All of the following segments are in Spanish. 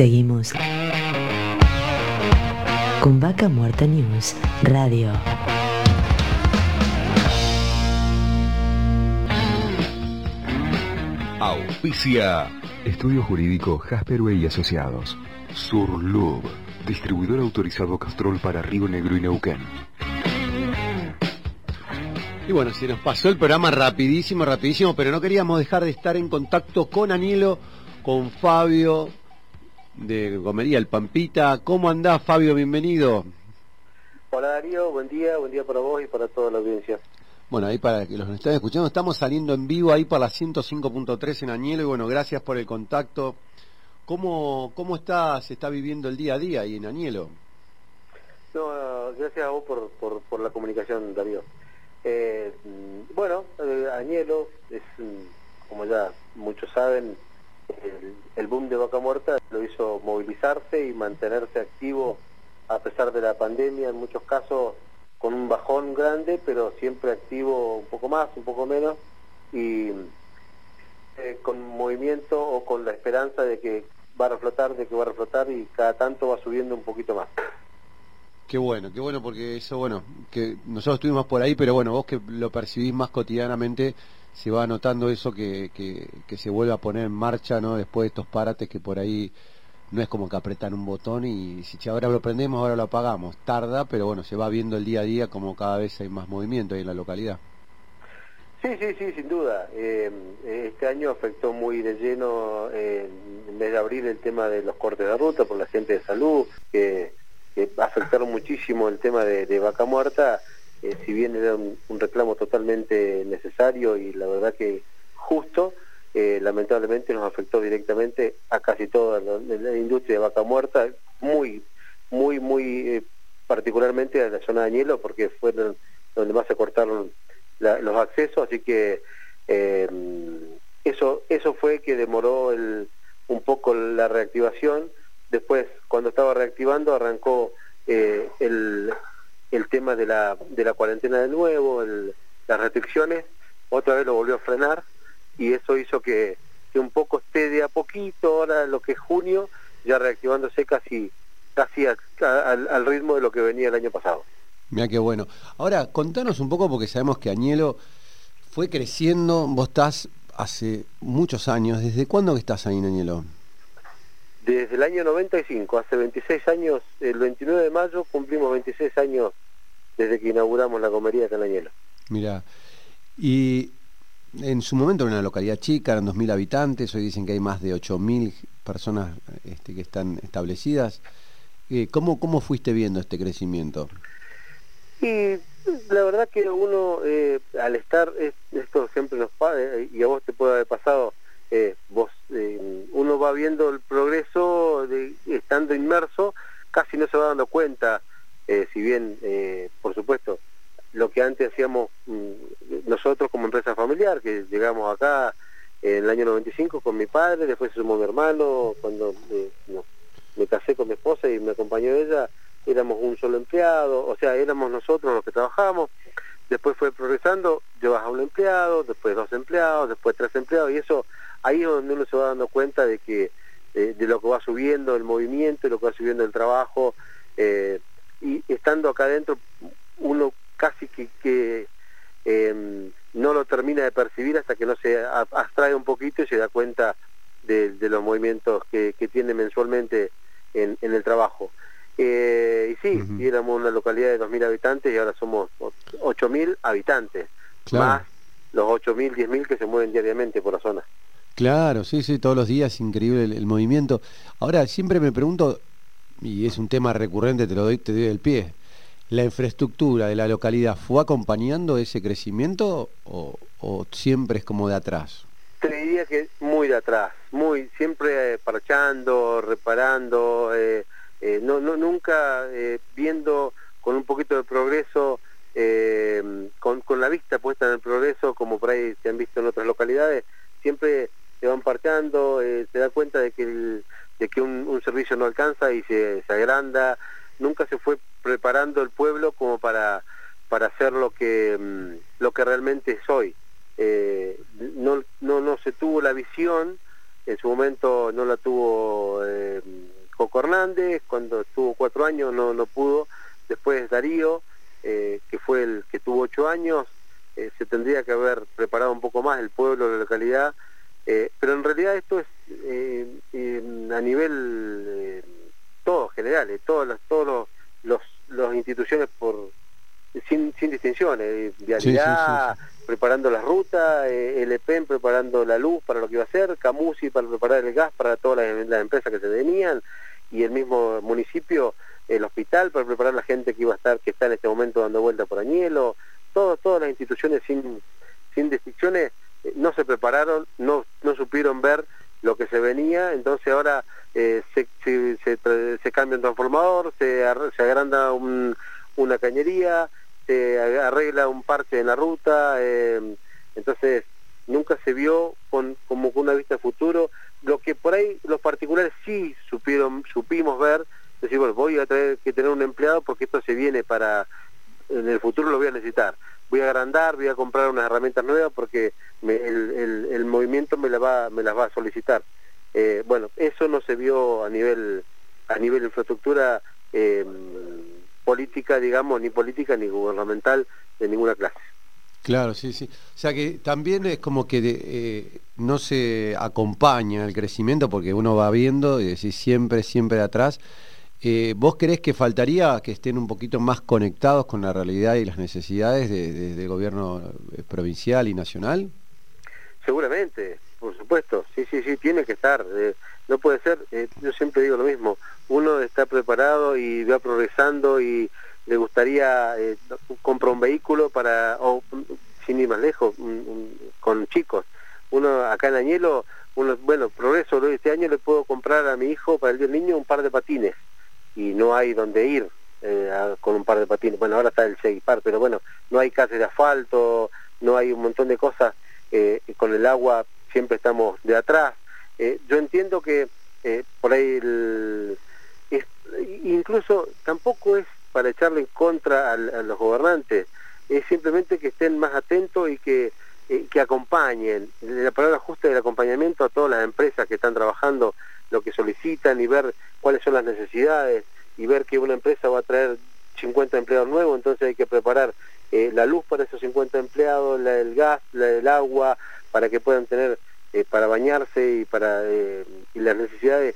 Seguimos con Vaca Muerta News Radio. Auspicia. Estudio Jurídico Jasper y Asociados. Surlub. Distribuidor autorizado Castrol para Río Negro y Neuquén. Y bueno, se nos pasó el programa rapidísimo, rapidísimo, pero no queríamos dejar de estar en contacto con Anielo, con Fabio de Gomería El Pampita. ¿Cómo andás, Fabio? Bienvenido. Hola Darío, buen día, buen día para vos y para toda la audiencia. Bueno, ahí para que los que están escuchando, estamos saliendo en vivo ahí para la 105.3 en Añelo y bueno, gracias por el contacto. ¿Cómo, cómo está, se está viviendo el día a día ahí en Añelo? No, gracias a vos por, por, por la comunicación, Darío. Eh, bueno, eh, Añelo es, como ya muchos saben, el, boom de Vaca Muerta lo hizo movilizarse y mantenerse activo a pesar de la pandemia, en muchos casos con un bajón grande, pero siempre activo un poco más, un poco menos, y eh, con movimiento o con la esperanza de que va a reflotar, de que va a reflotar y cada tanto va subiendo un poquito más. Qué bueno, qué bueno, porque eso, bueno, que nosotros estuvimos por ahí, pero bueno, vos que lo percibís más cotidianamente, se va notando eso que, que, se vuelve a poner en marcha, ¿no? Después de estos parates que por ahí no es como que apretar un botón y si ahora lo prendemos, ahora lo apagamos. Tarda, pero bueno, se va viendo el día a día como cada vez hay más movimiento ahí en la localidad. Sí, sí, sí, sin duda. Eh, este año afectó muy de lleno, eh, en vez de abrir el tema de los cortes de ruta por la gente el tema de, vaca muerta, eh, si bien era un, reclamo totalmente necesario y la verdad que justo, eh, lamentablemente nos afectó directamente a casi toda la, industria de vaca muerta, muy, muy, muy eh, particularmente a la zona de Añelo, porque fue donde más se cortaron los accesos, así que eh, eso, eso fue que demoró el, un poco la reactivación. Después, cuando estaba reactivando, arrancó el, el tema de la, de la cuarentena de nuevo, las restricciones, otra vez lo volvió a frenar y eso hizo que, un poco esté de a poquito, ahora lo que es junio, ya reactivándose casi casi al, ritmo de lo que venía el año pasado. Mira qué bueno. Ahora, contanos un poco, porque sabemos que Añelo fue creciendo, vos estás hace muchos años, ¿desde cuándo que estás ahí en Añelo? Desde el año 95, hace 26 años, el 29 de mayo cumplimos 26 años desde que inauguramos la comería de en Añelo. Mira, y en su momento era una localidad chica, eran 2.000 habitantes, hoy dicen que hay más de 8.000 personas este, que están establecidas. Eh, ¿cómo, ¿Cómo fuiste viendo este crecimiento? Y la verdad que uno, eh, al estar, esto siempre nos pasa, eh, y a vos te puede haber pasado, vos uno va viendo el progreso de, estando inmerso, casi no se va dando cuenta, si bien, por supuesto, lo que antes hacíamos mm, nosotros como empresa familiar, que llegamos acá en el año 95 con mi padre, después se sumó mi hermano, cuando me casé con mi esposa y me acompañó ella, éramos un solo empleado, o sea, éramos nosotros que trabajábamos, después fue progresando, llevas a un empleado, después dos empleados, después tres empleados, y eso ahí es donde uno se va dando cuenta de que de, lo que va subiendo el movimiento, de lo que va subiendo el trabajo, eh, y estando acá adentro uno casi que, que em, no lo termina de percibir hasta que no se abstrae un poquito y se da cuenta de, los movimientos que, tiene mensualmente en, el trabajo. Eh, sí, éramos una localidad de 2.000 habitantes y ahora somos 8.000 habitantes, más los 8.000, 10.000 que se mueven diariamente por la zona. Claro, sí, sí, todos los días, increíble el, movimiento. Ahora, siempre me pregunto, y es un tema recurrente, te lo doy, te doy el pie, ¿La infraestructura de la localidad fue acompañando ese crecimiento o, siempre es como de atrás? Te diría que muy de atrás, muy siempre eh, parchando, reparando, eh, eh, no, no, nunca viendo con un poquito de progreso, con, con, la vista puesta en el progreso, como por ahí se han visto en otras localidades, siempre se van parchando, se da cuenta de que, de que un, servicio no alcanza y se, agranda, nunca se fue preparando el pueblo como para, para hacer lo que, mm, lo que realmente soy. Eh, no, no, no se tuvo la visión, en su momento no la tuvo eh, Coco Hernández, cuando estuvo cuatro años no, no pudo, después Darío, eh, que fue el que tuvo ocho años, eh, se tendría que haber preparado un poco más el pueblo, la localidad, eh, pero en realidad esto es a nivel todo general, todas las, todos los, los, instituciones por sin, sin distinciones, vialidad, preparando la ruta, eh, el EPEN preparando la luz para lo que iba a hacer, Camusi para preparar el gas para todas las, empresas que se venían, y el mismo municipio, el hospital para preparar la gente que iba a estar, que está en este momento dando vuelta por Añelo, todo, todas las instituciones sin, sin distinciones eh, no se prepararon, no, no supieron ver lo que se venía, entonces ahora eh, se, se, se, cambia un transformador, se, se agranda una cañería, se arregla un parche en la ruta, eh, entonces nunca se vio con, como con una vista de futuro. Lo que por ahí los particulares sí supieron, supimos ver, decir, bueno, voy a tener que tener un empleado porque esto se viene para, en el futuro lo voy a necesitar. Voy a agrandar, voy a comprar unas herramientas nuevas porque el, el, movimiento me, la va, me las va a solicitar. Eh, bueno, eso no se vio a nivel, a nivel infraestructura eh, política, digamos, ni política ni gubernamental de ninguna clase. Claro, sí, sí. O sea que también es como que eh, no se acompaña el crecimiento porque uno va viendo y decís siempre, siempre atrás. Eh, ¿Vos crees que faltaría que estén un poquito más conectados con la realidad y las necesidades del gobierno eh, provincial y nacional? Seguramente, por supuesto, sí, sí, sí, tiene que estar. no puede ser, yo siempre digo lo mismo, uno está preparado y va progresando y le gustaría eh, un vehículo para, o sin ir más lejos, con chicos. Uno acá en Añelo, uno, bueno, progreso, este año le puedo comprar a mi hijo para el niño un par de patines y no hay donde ir eh, con un par de patines. Bueno, ahora está el Segipar, pero bueno, no hay calles de asfalto, no hay un montón de cosas, eh, con el agua siempre estamos de atrás. Eh, yo entiendo que por ahí incluso contra a, los gobernantes, es simplemente que estén más atentos y que, eh, que acompañen, la palabra justa del acompañamiento a todas las empresas que están trabajando lo que solicitan y ver cuáles son las necesidades y ver que una empresa va a traer 50 empleados nuevos, entonces hay que preparar eh, la luz para esos 50 empleados, la, el gas, la, el agua, para que puedan tener eh, para bañarse y para y las necesidades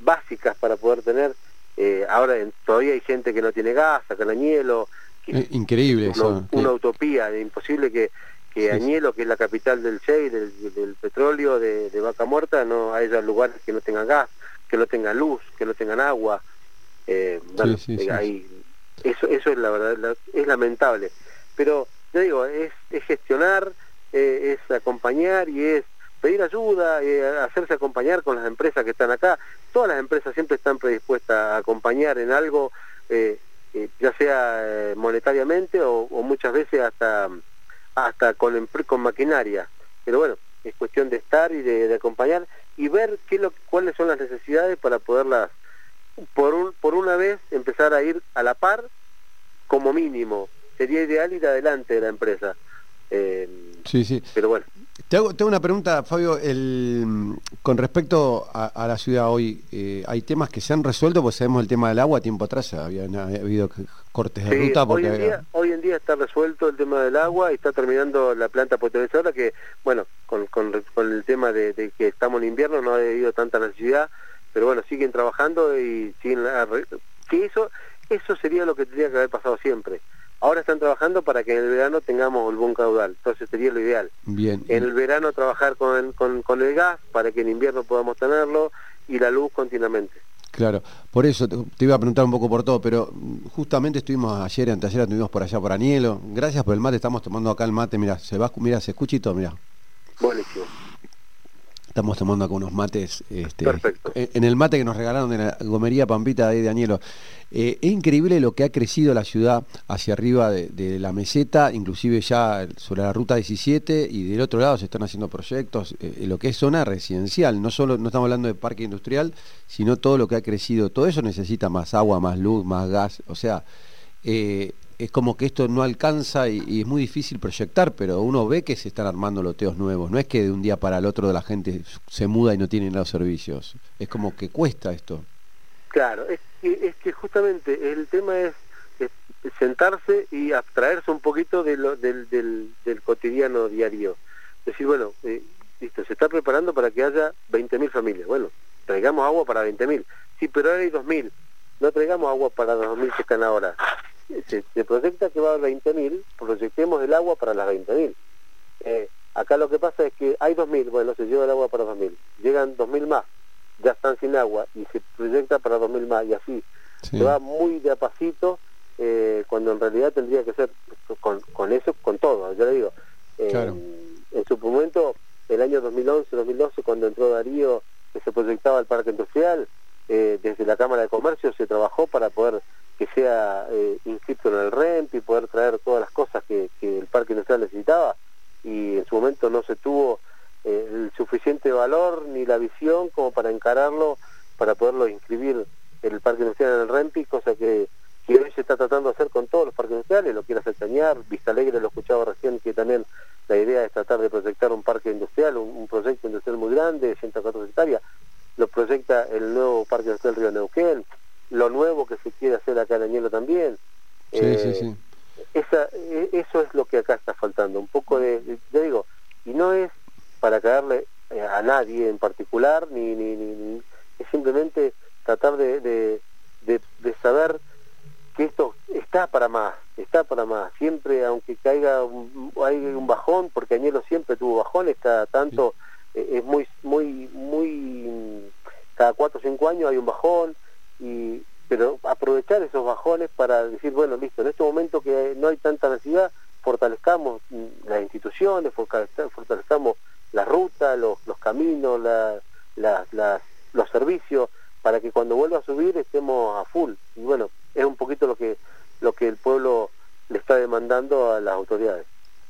básicas para poder tener eh, ahora todavía hay gente que no tiene gas, acá en Añelo. Que, increíble eso. Una utopía, es imposible que, que Añelo, que es la capital del Shell, del, petróleo, de, Vaca Muerta, no haya lugares que no tengan gas, que no tengan luz, que no tengan agua. Eh, eh eso, eso es la verdad, es lamentable. Pero, yo digo, es, es gestionar, eh, es acompañar y es pedir ayuda, eh, hacerse acompañar con las empresas que están acá. Todas las empresas siempre están predispuestas a acompañar en algo, eh, eh, ya sea monetariamente o, muchas veces hasta hasta con, con maquinaria. Pero bueno, es cuestión de estar y de, acompañar y ver qué lo, cuáles son las necesidades para poderlas, por, un, por una vez, empezar a ir a la par como mínimo. Sería ideal ir adelante de la empresa. Sí, sí. Pero bueno. Te hago, una pregunta, Fabio, el, con respecto a, la ciudad hoy, eh, ¿hay temas que se han resuelto? Pues sabemos el tema del agua, tiempo atrás había, habido cortes de ruta. Porque hoy, en día, hoy en día está resuelto el tema del agua y está terminando la planta potabilizadora que, bueno, con, con, el tema de, que estamos en invierno no ha habido tanta necesidad, pero bueno, siguen trabajando y siguen... Que eso, eso sería lo que tendría que haber pasado siempre Ahora están trabajando para que en el verano tengamos el buen caudal, entonces sería lo ideal. Bien. En el verano trabajar con, con, el gas para que en invierno podamos tenerlo y la luz continuamente. Claro, por eso te, iba a preguntar un poco por todo, pero justamente estuvimos ayer, anteayer, estuvimos por allá por Anielo. Gracias por el mate, estamos tomando acá el mate, mira, se va, mira, se escucha y todo, mira. Buenísimo. Estamos tomando acá unos mates. Este, Perfecto. En el mate que nos regalaron de la gomería Pampita de Danielo. Eh, es increíble lo que ha crecido la ciudad hacia arriba de, la meseta, inclusive ya sobre la ruta 17 y del otro lado se están haciendo proyectos eh, lo que es zona residencial. No solo no estamos hablando de parque industrial, sino todo lo que ha crecido. Todo eso necesita más agua, más luz, más gas. O sea, eh, es como que esto no alcanza y, es muy difícil proyectar, pero uno ve que se están armando loteos nuevos. No es que de un día para el otro la gente se muda y no tiene los servicios. Es como que cuesta esto. Claro, es que, justamente el tema es, sentarse y abstraerse un poquito del, del, cotidiano diario. Decir, bueno, eh, listo, se está preparando para que haya 20.000 familias. Bueno, traigamos agua para 20.000. Sí, pero ahora hay 2.000. No traigamos agua para los 2.000 que están ahora. Se, se proyecta que va a haber 20.000, proyectemos el agua para las 20.000. Eh, acá lo que pasa es que hay 2.000, bueno, se lleva el agua para 2.000. Llegan 2.000 más, ya están sin agua y se proyecta para 2.000 más y así. Se va muy de a pasito eh, cuando en realidad tendría que ser con, con eso, con todo, yo le digo. Eh, en su momento, el año 2011-2012, cuando entró Darío, que se proyectaba el parque industrial, eh, desde la Cámara de Comercio se trabajó para poder que sea eh, inscrito en el RENT y poder traer todas las cosas que, que, el parque industrial necesitaba y en su momento no se tuvo eh, el suficiente valor ni la visión como para encararlo, para poderlo inscribir en el parque industrial en el RENPI, cosa que, que hoy se está tratando de hacer con todos los parques industriales, lo quiere hacer Cañar, Vista Alegre lo escuchaba recién que también la idea es tratar de proyectar un parque industrial, un, un proyecto industrial muy grande, de 114 hectáreas, lo proyecta el nuevo Parque Industrial Río Neuquén, lo nuevo que se quiere hacer acá en Añelo también. Sí, eh, sí, sí. Esa, e, eso es lo que acá está faltando, un poco de, ya digo, y no es para caerle eh, a nadie en particular, ni, ni, ni, es simplemente tratar de, de, de, de saber que esto está para más, está para más. Siempre, aunque caiga un, hay un bajón, porque Añelo siempre tuvo bajones, cada tanto eh, es muy, muy, muy, cada cuatro o cinco años hay un bajón, y pero aprovechar esos bajones para en este momento que no hay tanta necesidad, fortalezcamos las instituciones, fortalezcamos la ruta, los, los caminos, la, la, la, los servicios, para que cuando vuelva a subir estemos a full. Y bueno, es un poquito lo que, lo que el pueblo le está demandando a las autoridades.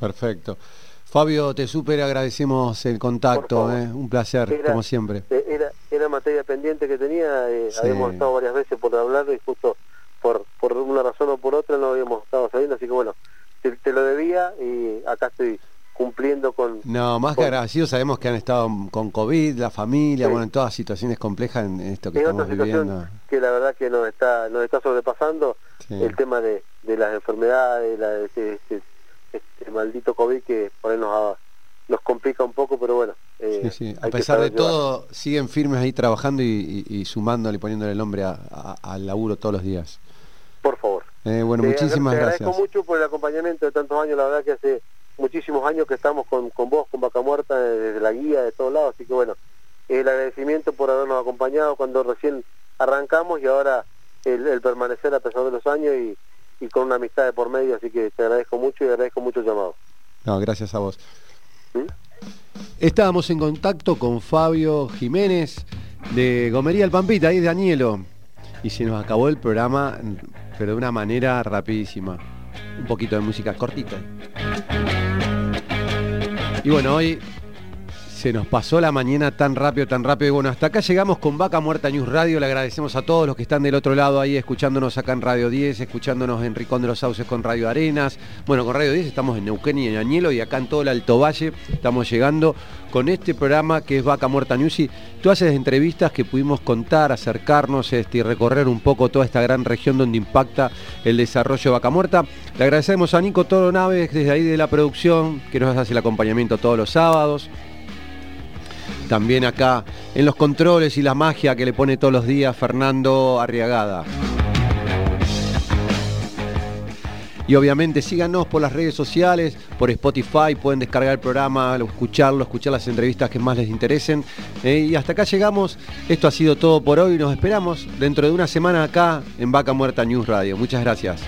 Perfecto. Fabio, te súper agradecemos el contacto, eh, un placer, era, como siempre. Era, era materia pendiente que tenía, eh, sí. habíamos estado varias veces por hablar y justo por, por una razón o por otra no habíamos estado saliendo, así que bueno, te, te lo debía y acá estoy cumpliendo con... No, más que agradecido, sabemos que han estado con COVID, la familia, sí. bueno, en todas situaciones complejas en esto que es estamos otra viviendo. Que la verdad que nos está, nos está sobrepasando sí. el tema de, de las enfermedades, la, este, este, este, maldito COVID que por ahí nos, nos complica un poco, pero bueno. Eh, sí. A pesar de todo, siguen firmes ahí trabajando y, y, y sumándole y poniéndole el nombre a, a, al laburo todos los días. Por favor. Eh, bueno, te, muchísimas te gracias. agradezco mucho por el acompañamiento de tantos años, la verdad que hace muchísimos años que estamos con, con vos, con Vaca Muerta, desde la guía, de todos lados, así que bueno, el agradecimiento por habernos acompañado cuando recién arrancamos y ahora el, el permanecer a pesar de los años y, y, con una amistad de por medio, así que te agradezco mucho y agradezco mucho el llamado. No, gracias a vos. ¿Mm? Estábamos en contacto con Fabio Jiménez de Gomería El Pampita, ahí de Danielo, y se nos acabó el programa, pero de una manera rapidísima. Un poquito de música cortita. Y bueno, hoy se nos pasó la mañana tan rápido, tan rápido. Y bueno, hasta acá llegamos con Vaca Muerta News Radio. Le agradecemos a todos los que están del otro lado ahí, escuchándonos acá en Radio 10, escuchándonos en Ricón de los Sauces con Radio Arenas. Bueno, con Radio 10 estamos en Neuquén y en Añelo y acá en todo el Alto Valle estamos llegando con este programa que es Vaca Muerta News. Y tú haces entrevistas que pudimos contar, acercarnos este, y recorrer un poco toda esta gran región donde impacta el desarrollo de Vaca Muerta. Le agradecemos a Nico Toro Naves desde ahí de la producción, que nos hace el acompañamiento todos los sábados también acá en los controles y la magia que le pone todos los días Fernando Arriagada. Y obviamente síganos por las redes sociales, por Spotify, pueden descargar el programa, escucharlo, escuchar las entrevistas que más les interesen. Eh, y hasta acá llegamos. Esto ha sido todo por hoy. Nos esperamos dentro de una semana acá en Vaca Muerta News Radio. Muchas gracias.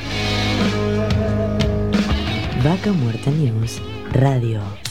Vaca Muerta News Radio.